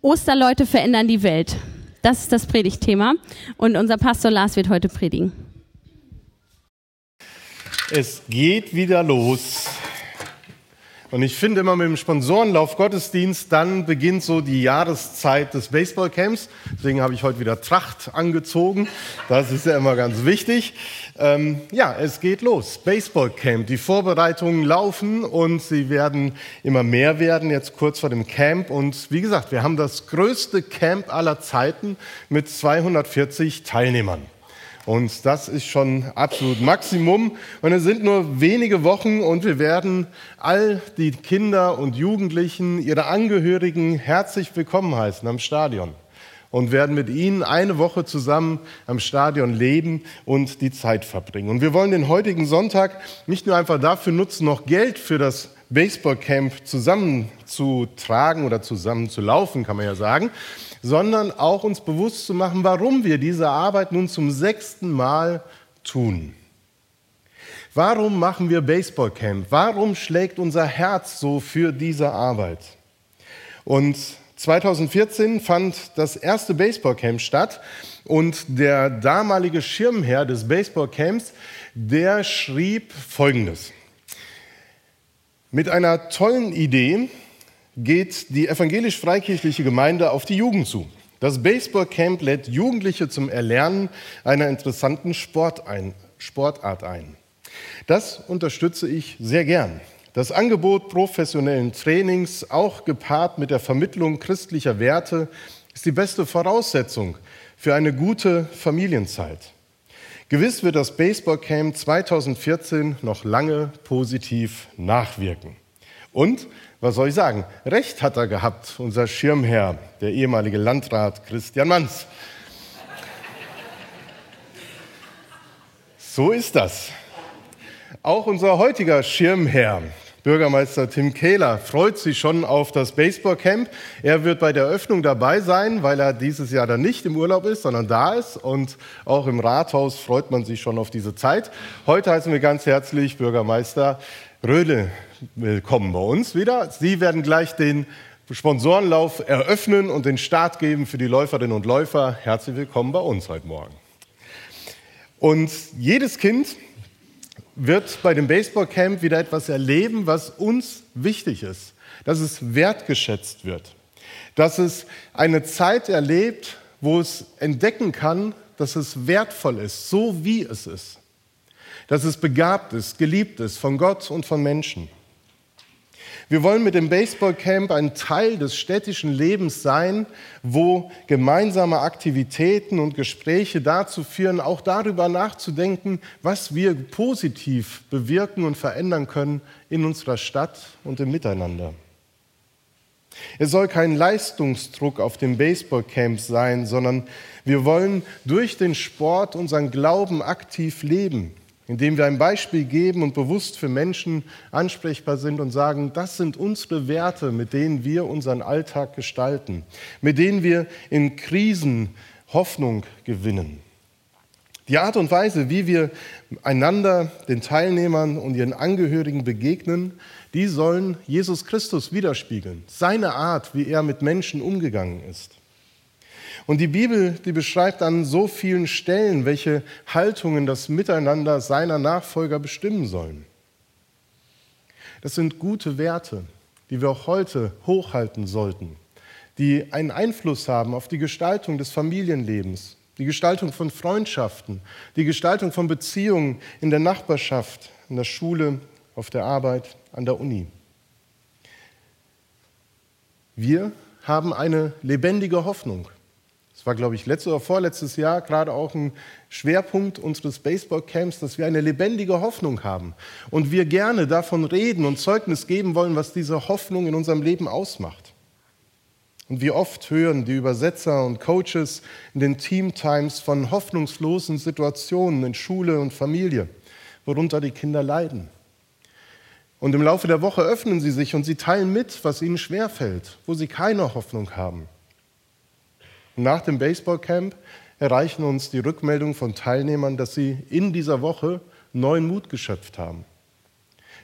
Osterleute verändern die Welt. Das ist das Predigtthema und unser Pastor Lars wird heute predigen. Es geht wieder los. Und ich finde immer mit dem Sponsorenlauf Gottesdienst, dann beginnt so die Jahreszeit des Baseballcamps. Deswegen habe ich heute wieder Tracht angezogen. Das ist ja immer ganz wichtig. Ähm, ja, es geht los. Baseballcamp. Die Vorbereitungen laufen und sie werden immer mehr werden, jetzt kurz vor dem Camp. Und wie gesagt, wir haben das größte Camp aller Zeiten mit 240 Teilnehmern. Und das ist schon absolut Maximum. Und es sind nur wenige Wochen und wir werden all die Kinder und Jugendlichen, ihre Angehörigen herzlich willkommen heißen am Stadion und werden mit ihnen eine Woche zusammen am Stadion leben und die Zeit verbringen. Und wir wollen den heutigen Sonntag nicht nur einfach dafür nutzen, noch Geld für das Baseballcamp zusammenzutragen oder zusammenzulaufen, kann man ja sagen, sondern auch uns bewusst zu machen, warum wir diese Arbeit nun zum sechsten Mal tun. Warum machen wir Baseballcamp? Warum schlägt unser Herz so für diese Arbeit? Und 2014 fand das erste Baseballcamp statt und der damalige Schirmherr des Baseballcamps, der schrieb Folgendes. Mit einer tollen Idee geht die evangelisch-freikirchliche Gemeinde auf die Jugend zu. Das Baseballcamp lädt Jugendliche zum Erlernen einer interessanten Sportart ein. Das unterstütze ich sehr gern. Das Angebot professionellen Trainings, auch gepaart mit der Vermittlung christlicher Werte, ist die beste Voraussetzung für eine gute Familienzeit. Gewiss wird das Baseballcamp 2014 noch lange positiv nachwirken. Und was soll ich sagen? Recht hat er gehabt, unser Schirmherr, der ehemalige Landrat Christian Manz. So ist das. Auch unser heutiger Schirmherr, Bürgermeister Tim Kehler, freut sich schon auf das Baseballcamp. Er wird bei der Eröffnung dabei sein, weil er dieses Jahr dann nicht im Urlaub ist, sondern da ist. Und auch im Rathaus freut man sich schon auf diese Zeit. Heute heißen wir ganz herzlich Bürgermeister Röhle willkommen bei uns wieder. Sie werden gleich den Sponsorenlauf eröffnen und den Start geben für die Läuferinnen und Läufer. Herzlich willkommen bei uns heute Morgen. Und jedes Kind wird bei dem Baseballcamp wieder etwas erleben, was uns wichtig ist, dass es wertgeschätzt wird, dass es eine Zeit erlebt, wo es entdecken kann, dass es wertvoll ist, so wie es ist, dass es begabt ist, geliebt ist von Gott und von Menschen. Wir wollen mit dem Baseballcamp ein Teil des städtischen Lebens sein, wo gemeinsame Aktivitäten und Gespräche dazu führen, auch darüber nachzudenken, was wir positiv bewirken und verändern können in unserer Stadt und im Miteinander. Es soll kein Leistungsdruck auf dem Baseballcamp sein, sondern wir wollen durch den Sport unseren Glauben aktiv leben indem wir ein Beispiel geben und bewusst für Menschen ansprechbar sind und sagen, das sind unsere Werte, mit denen wir unseren Alltag gestalten, mit denen wir in Krisen Hoffnung gewinnen. Die Art und Weise, wie wir einander, den Teilnehmern und ihren Angehörigen begegnen, die sollen Jesus Christus widerspiegeln, seine Art, wie er mit Menschen umgegangen ist. Und die Bibel, die beschreibt an so vielen Stellen, welche Haltungen das Miteinander seiner Nachfolger bestimmen sollen. Das sind gute Werte, die wir auch heute hochhalten sollten, die einen Einfluss haben auf die Gestaltung des Familienlebens, die Gestaltung von Freundschaften, die Gestaltung von Beziehungen in der Nachbarschaft, in der Schule, auf der Arbeit, an der Uni. Wir haben eine lebendige Hoffnung. War, glaube ich, letztes oder vorletztes Jahr gerade auch ein Schwerpunkt unseres Baseballcamps, dass wir eine lebendige Hoffnung haben und wir gerne davon reden und Zeugnis geben wollen, was diese Hoffnung in unserem Leben ausmacht. Und wie oft hören die Übersetzer und Coaches in den Team Times von hoffnungslosen Situationen in Schule und Familie, worunter die Kinder leiden. Und im Laufe der Woche öffnen sie sich und sie teilen mit, was ihnen schwerfällt, wo sie keine Hoffnung haben. Nach dem Baseballcamp erreichen uns die Rückmeldungen von Teilnehmern, dass sie in dieser Woche neuen Mut geschöpft haben.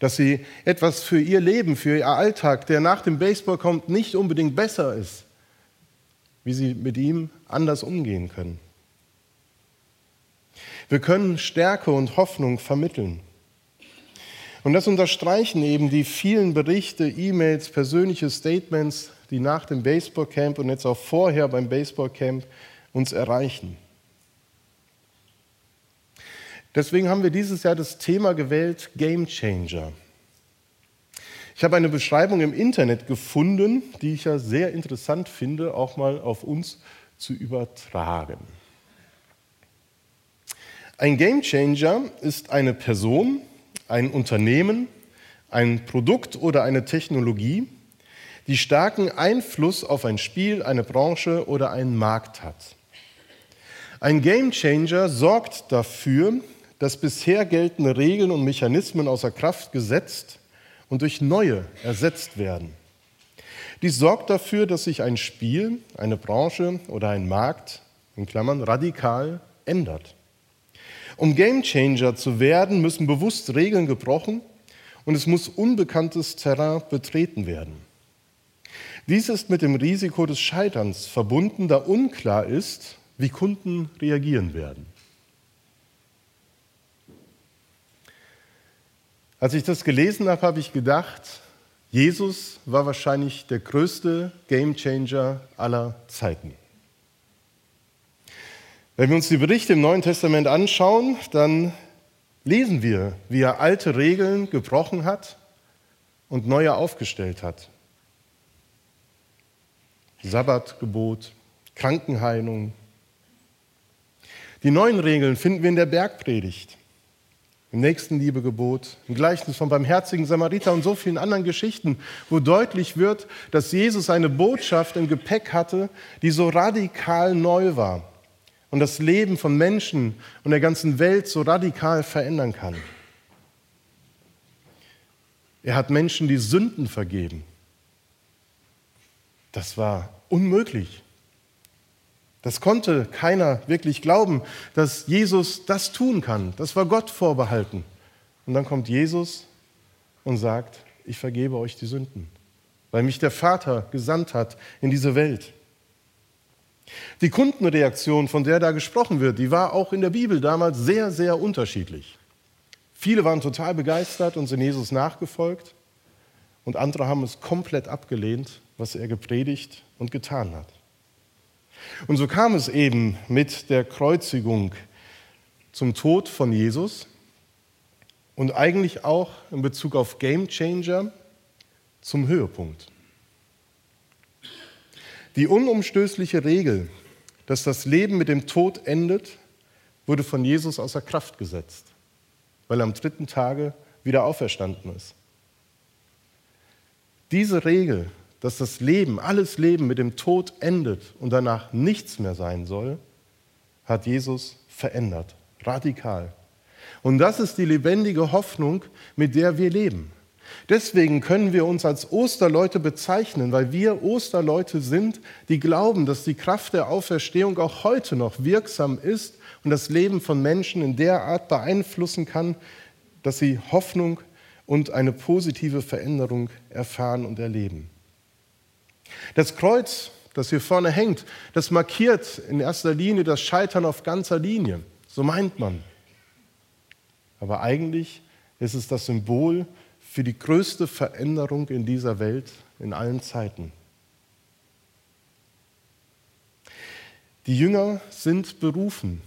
Dass sie etwas für ihr Leben, für ihr Alltag, der nach dem Baseball kommt, nicht unbedingt besser ist, wie sie mit ihm anders umgehen können. Wir können Stärke und Hoffnung vermitteln. Und das unterstreichen eben die vielen Berichte, E-Mails, persönliche Statements, die nach dem Baseballcamp und jetzt auch vorher beim Baseballcamp uns erreichen. Deswegen haben wir dieses Jahr das Thema gewählt Game Changer. Ich habe eine Beschreibung im Internet gefunden, die ich ja sehr interessant finde, auch mal auf uns zu übertragen. Ein Game Changer ist eine Person, ein Unternehmen, ein Produkt oder eine Technologie, die starken Einfluss auf ein Spiel, eine Branche oder einen Markt hat. Ein Game Changer sorgt dafür, dass bisher geltende Regeln und Mechanismen außer Kraft gesetzt und durch neue ersetzt werden. Dies sorgt dafür, dass sich ein Spiel, eine Branche oder ein Markt in Klammern radikal ändert. Um Gamechanger zu werden, müssen bewusst Regeln gebrochen und es muss unbekanntes Terrain betreten werden. Dies ist mit dem Risiko des Scheiterns verbunden, da unklar ist, wie Kunden reagieren werden. Als ich das gelesen habe, habe ich gedacht, Jesus war wahrscheinlich der größte Gamechanger aller Zeiten. Wenn wir uns die Berichte im Neuen Testament anschauen, dann lesen wir, wie er alte Regeln gebrochen hat und neue aufgestellt hat. Sabbatgebot, Krankenheilung. Die neuen Regeln finden wir in der Bergpredigt, im Nächstenliebegebot, im Gleichnis vom barmherzigen Samariter und so vielen anderen Geschichten, wo deutlich wird, dass Jesus eine Botschaft im Gepäck hatte, die so radikal neu war und das Leben von Menschen und der ganzen Welt so radikal verändern kann. Er hat Menschen die Sünden vergeben. Das war unmöglich. Das konnte keiner wirklich glauben, dass Jesus das tun kann. Das war Gott vorbehalten. Und dann kommt Jesus und sagt, ich vergebe euch die Sünden, weil mich der Vater gesandt hat in diese Welt. Die Kundenreaktion, von der da gesprochen wird, die war auch in der Bibel damals sehr, sehr unterschiedlich. Viele waren total begeistert und sind Jesus nachgefolgt und andere haben es komplett abgelehnt, was er gepredigt und getan hat. Und so kam es eben mit der Kreuzigung zum Tod von Jesus und eigentlich auch in Bezug auf Game Changer zum Höhepunkt. Die unumstößliche Regel, dass das Leben mit dem Tod endet, wurde von Jesus außer Kraft gesetzt, weil er am dritten Tage wieder auferstanden ist. Diese Regel, dass das Leben, alles Leben mit dem Tod endet und danach nichts mehr sein soll, hat Jesus verändert, radikal. Und das ist die lebendige Hoffnung, mit der wir leben. Deswegen können wir uns als Osterleute bezeichnen, weil wir Osterleute sind, die glauben, dass die Kraft der Auferstehung auch heute noch wirksam ist und das Leben von Menschen in der Art beeinflussen kann, dass sie Hoffnung und eine positive Veränderung erfahren und erleben. Das Kreuz, das hier vorne hängt, das markiert in erster Linie das Scheitern auf ganzer Linie. So meint man. Aber eigentlich ist es das Symbol für die größte Veränderung in dieser Welt in allen Zeiten. Die Jünger sind berufen,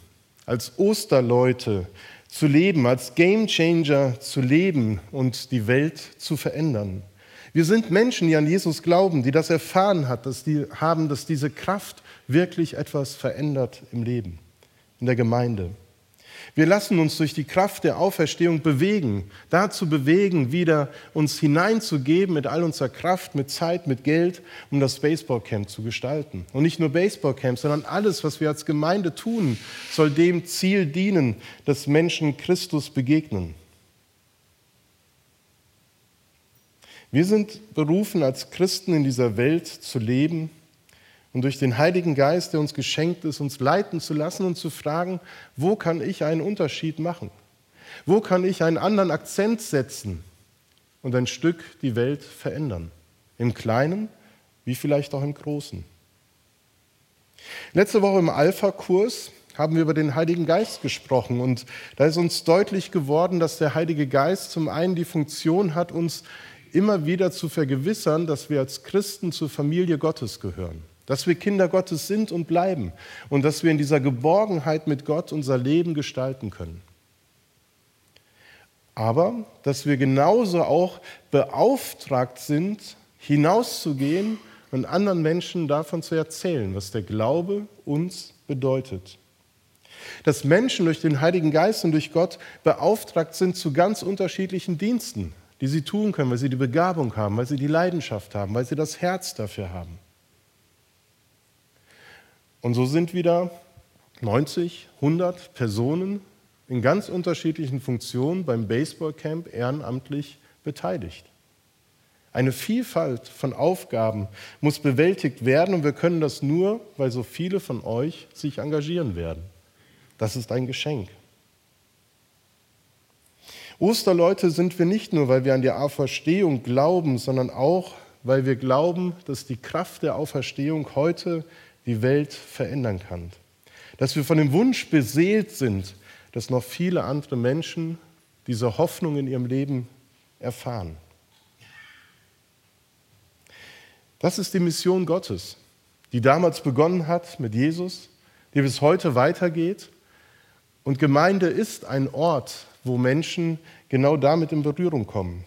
als Osterleute zu leben, als Gamechanger zu leben und die Welt zu verändern. Wir sind Menschen, die an Jesus glauben, die das erfahren hat, dass die haben, dass diese Kraft wirklich etwas verändert im Leben, in der Gemeinde. Wir lassen uns durch die Kraft der Auferstehung bewegen, dazu bewegen, wieder uns hineinzugeben mit all unserer Kraft, mit Zeit, mit Geld, um das Baseballcamp zu gestalten. Und nicht nur Baseballcamp, sondern alles, was wir als Gemeinde tun, soll dem Ziel dienen, dass Menschen Christus begegnen. Wir sind berufen, als Christen in dieser Welt zu leben und durch den Heiligen Geist, der uns geschenkt ist, uns leiten zu lassen und zu fragen, wo kann ich einen Unterschied machen? Wo kann ich einen anderen Akzent setzen und ein Stück die Welt verändern? Im Kleinen wie vielleicht auch im Großen. Letzte Woche im Alpha-Kurs haben wir über den Heiligen Geist gesprochen und da ist uns deutlich geworden, dass der Heilige Geist zum einen die Funktion hat, uns immer wieder zu vergewissern, dass wir als Christen zur Familie Gottes gehören, dass wir Kinder Gottes sind und bleiben und dass wir in dieser Geborgenheit mit Gott unser Leben gestalten können. Aber dass wir genauso auch beauftragt sind, hinauszugehen und anderen Menschen davon zu erzählen, was der Glaube uns bedeutet. Dass Menschen durch den Heiligen Geist und durch Gott beauftragt sind zu ganz unterschiedlichen Diensten, die sie tun können, weil sie die Begabung haben, weil sie die Leidenschaft haben, weil sie das Herz dafür haben. Und so sind wieder 90, 100 Personen in ganz unterschiedlichen Funktionen beim Baseballcamp ehrenamtlich beteiligt. Eine Vielfalt von Aufgaben muss bewältigt werden und wir können das nur, weil so viele von euch sich engagieren werden. Das ist ein Geschenk. Osterleute sind wir nicht nur, weil wir an die Auferstehung glauben, sondern auch, weil wir glauben, dass die Kraft der Auferstehung heute die Welt verändern kann. Dass wir von dem Wunsch beseelt sind, dass noch viele andere Menschen diese Hoffnung in ihrem Leben erfahren. Das ist die Mission Gottes, die damals begonnen hat mit Jesus, die bis heute weitergeht. Und Gemeinde ist ein Ort, wo Menschen genau damit in Berührung kommen.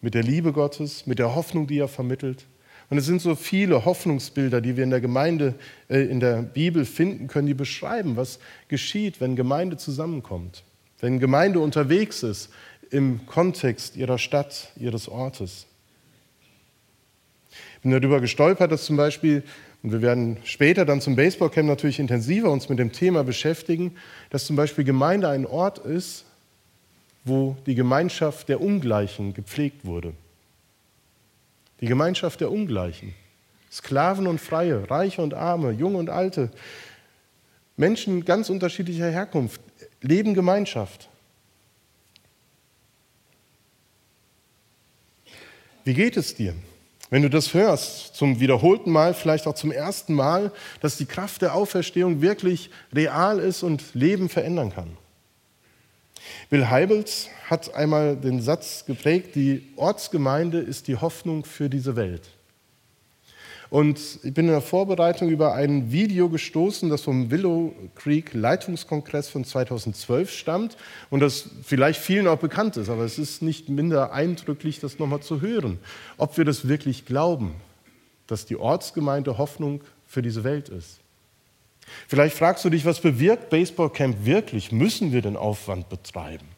Mit der Liebe Gottes, mit der Hoffnung, die er vermittelt. Und es sind so viele Hoffnungsbilder, die wir in der Gemeinde, äh, in der Bibel finden können, die beschreiben, was geschieht, wenn Gemeinde zusammenkommt. Wenn Gemeinde unterwegs ist im Kontext ihrer Stadt, ihres Ortes bin darüber gestolpert, dass zum Beispiel, und wir werden später dann zum Baseballcamp natürlich intensiver uns mit dem Thema beschäftigen, dass zum Beispiel Gemeinde ein Ort ist, wo die Gemeinschaft der Ungleichen gepflegt wurde. Die Gemeinschaft der Ungleichen. Sklaven und Freie, Reiche und Arme, Junge und Alte, Menschen ganz unterschiedlicher Herkunft leben Gemeinschaft. Wie geht es dir? Wenn du das hörst, zum wiederholten Mal, vielleicht auch zum ersten Mal, dass die Kraft der Auferstehung wirklich real ist und Leben verändern kann. Bill Heibels hat einmal den Satz geprägt, die Ortsgemeinde ist die Hoffnung für diese Welt. Und ich bin in der Vorbereitung über ein Video gestoßen, das vom Willow Creek Leitungskongress von 2012 stammt und das vielleicht vielen auch bekannt ist, aber es ist nicht minder eindrücklich, das nochmal zu hören, ob wir das wirklich glauben, dass die Ortsgemeinde Hoffnung für diese Welt ist. Vielleicht fragst du dich, was bewirkt Baseballcamp wirklich? Müssen wir den Aufwand betreiben?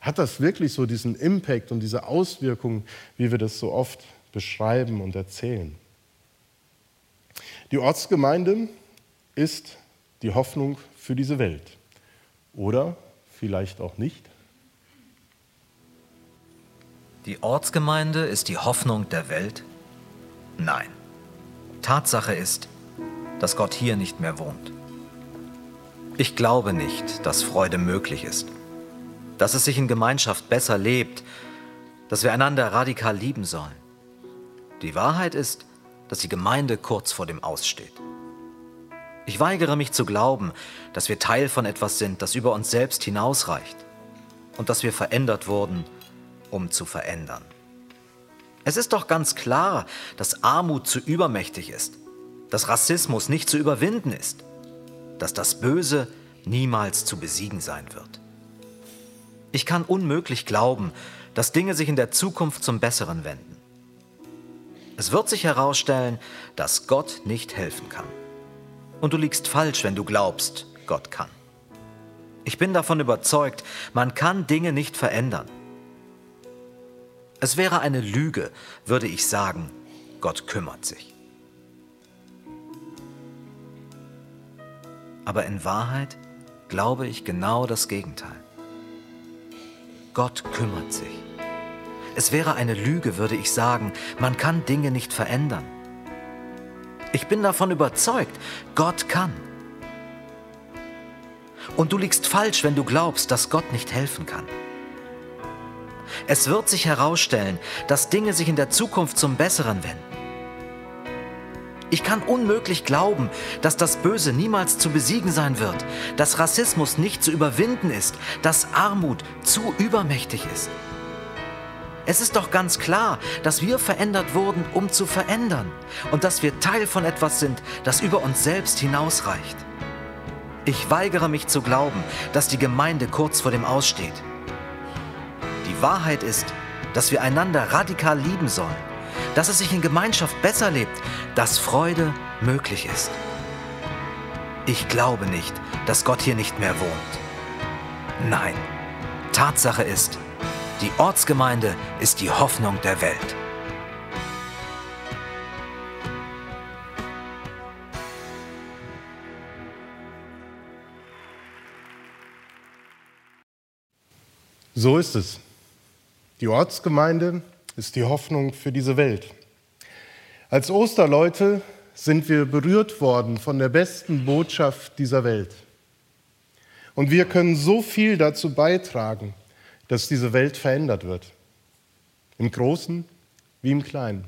Hat das wirklich so diesen Impact und diese Auswirkungen, wie wir das so oft beschreiben und erzählen? Die Ortsgemeinde ist die Hoffnung für diese Welt. Oder vielleicht auch nicht. Die Ortsgemeinde ist die Hoffnung der Welt? Nein. Tatsache ist, dass Gott hier nicht mehr wohnt. Ich glaube nicht, dass Freude möglich ist, dass es sich in Gemeinschaft besser lebt, dass wir einander radikal lieben sollen. Die Wahrheit ist, dass die Gemeinde kurz vor dem Aussteht. Ich weigere mich zu glauben, dass wir Teil von etwas sind, das über uns selbst hinausreicht und dass wir verändert wurden, um zu verändern. Es ist doch ganz klar, dass Armut zu übermächtig ist, dass Rassismus nicht zu überwinden ist, dass das Böse niemals zu besiegen sein wird. Ich kann unmöglich glauben, dass Dinge sich in der Zukunft zum Besseren wenden. Es wird sich herausstellen, dass Gott nicht helfen kann. Und du liegst falsch, wenn du glaubst, Gott kann. Ich bin davon überzeugt, man kann Dinge nicht verändern. Es wäre eine Lüge, würde ich sagen, Gott kümmert sich. Aber in Wahrheit glaube ich genau das Gegenteil. Gott kümmert sich. Es wäre eine Lüge, würde ich sagen, man kann Dinge nicht verändern. Ich bin davon überzeugt, Gott kann. Und du liegst falsch, wenn du glaubst, dass Gott nicht helfen kann. Es wird sich herausstellen, dass Dinge sich in der Zukunft zum Besseren wenden. Ich kann unmöglich glauben, dass das Böse niemals zu besiegen sein wird, dass Rassismus nicht zu überwinden ist, dass Armut zu übermächtig ist. Es ist doch ganz klar, dass wir verändert wurden, um zu verändern und dass wir Teil von etwas sind, das über uns selbst hinausreicht. Ich weigere mich zu glauben, dass die Gemeinde kurz vor dem Aussteht. Die Wahrheit ist, dass wir einander radikal lieben sollen, dass es sich in Gemeinschaft besser lebt, dass Freude möglich ist. Ich glaube nicht, dass Gott hier nicht mehr wohnt. Nein, Tatsache ist, die Ortsgemeinde ist die Hoffnung der Welt. So ist es. Die Ortsgemeinde ist die Hoffnung für diese Welt. Als Osterleute sind wir berührt worden von der besten Botschaft dieser Welt. Und wir können so viel dazu beitragen, dass diese Welt verändert wird. Im Großen wie im Kleinen.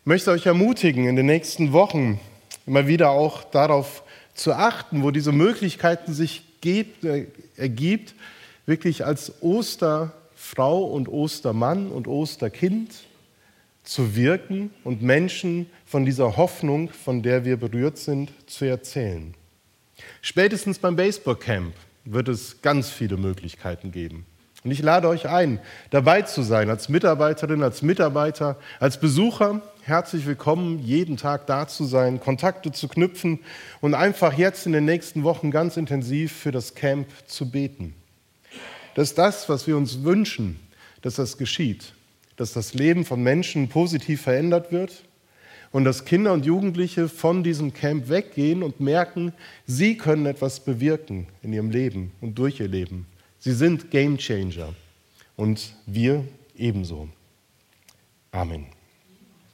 Ich möchte euch ermutigen, in den nächsten Wochen immer wieder auch darauf zu achten, wo diese Möglichkeiten sich äh, ergibt, wirklich als Osterfrau und Ostermann und Osterkind zu wirken und Menschen von dieser Hoffnung, von der wir berührt sind, zu erzählen. Spätestens beim Baseballcamp wird es ganz viele Möglichkeiten geben. Und ich lade euch ein, dabei zu sein, als Mitarbeiterin, als Mitarbeiter, als Besucher. Herzlich willkommen, jeden Tag da zu sein, Kontakte zu knüpfen und einfach jetzt in den nächsten Wochen ganz intensiv für das Camp zu beten. Dass das, was wir uns wünschen, dass das geschieht, dass das Leben von Menschen positiv verändert wird und dass Kinder und Jugendliche von diesem Camp weggehen und merken, sie können etwas bewirken in ihrem Leben und durch ihr Leben. Sie sind Game Changer und wir ebenso. Amen.